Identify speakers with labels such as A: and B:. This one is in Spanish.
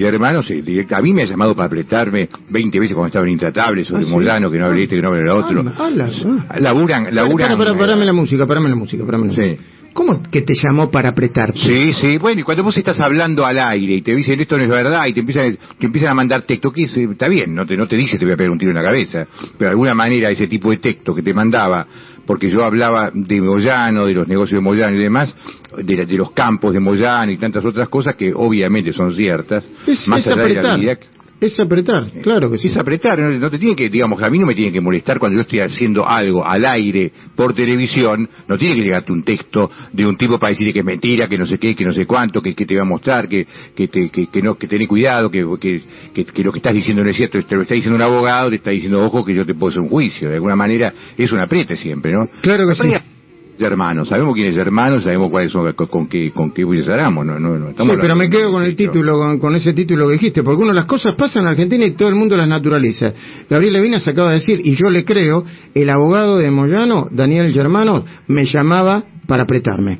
A: Y hermano, sí, a mí me ha llamado para apretarme 20 veces cuando estaban intratables, o
B: Ah, sí.
A: Moyano, que no hable este, que no hable el otro.
B: Ala, ah.
A: Laburan, laburan.
B: Para, para, parame la música, parame la música, parame la
A: Sí.
B: música. ¿Cómo que te llamó para apretarte?
A: Sí, sí, bueno, y cuando vos estás hablando al aire y te dicen esto no es verdad y te empiezan, te empiezan a mandar texto, que es, eh, está bien, no te, no te dice te voy a pegar un tiro en la cabeza, pero de alguna manera ese tipo de texto que te mandaba, porque yo hablaba de Moyano, de los negocios de Moyano y demás, de, de los campos de Moyano y tantas otras cosas que obviamente son ciertas,
B: Es,
A: más
B: es
A: allá de la realidad.
B: Es apretar, claro que sí.
A: Es apretar, no, no te tiene que, digamos, a mí no me tiene que molestar cuando yo estoy haciendo algo al aire por televisión, no tiene que llegarte un texto de un tipo para decirle que es mentira, que no sé qué, que no sé cuánto, que, que te va a mostrar, que, que, te, que, que no, que tenés cuidado, que, que, que, lo que estás diciendo no es cierto, te lo está diciendo un abogado, te está diciendo, ojo, que yo te puedo hacer un juicio, de alguna manera es un apriete siempre, ¿no?
B: Claro que sí.
A: Hermanos, sabemos quién es hermano, sabemos cuáles son, con, qué, con qué no, no, no, estamos
B: Sí, pero me quedo con el título, con, con ese título que dijiste, porque uno las cosas pasan en Argentina y todo el mundo las naturaliza. Gabriel Levinas acaba de decir, y yo le creo, el abogado de Moyano, Daniel Germano, me llamaba para apretarme.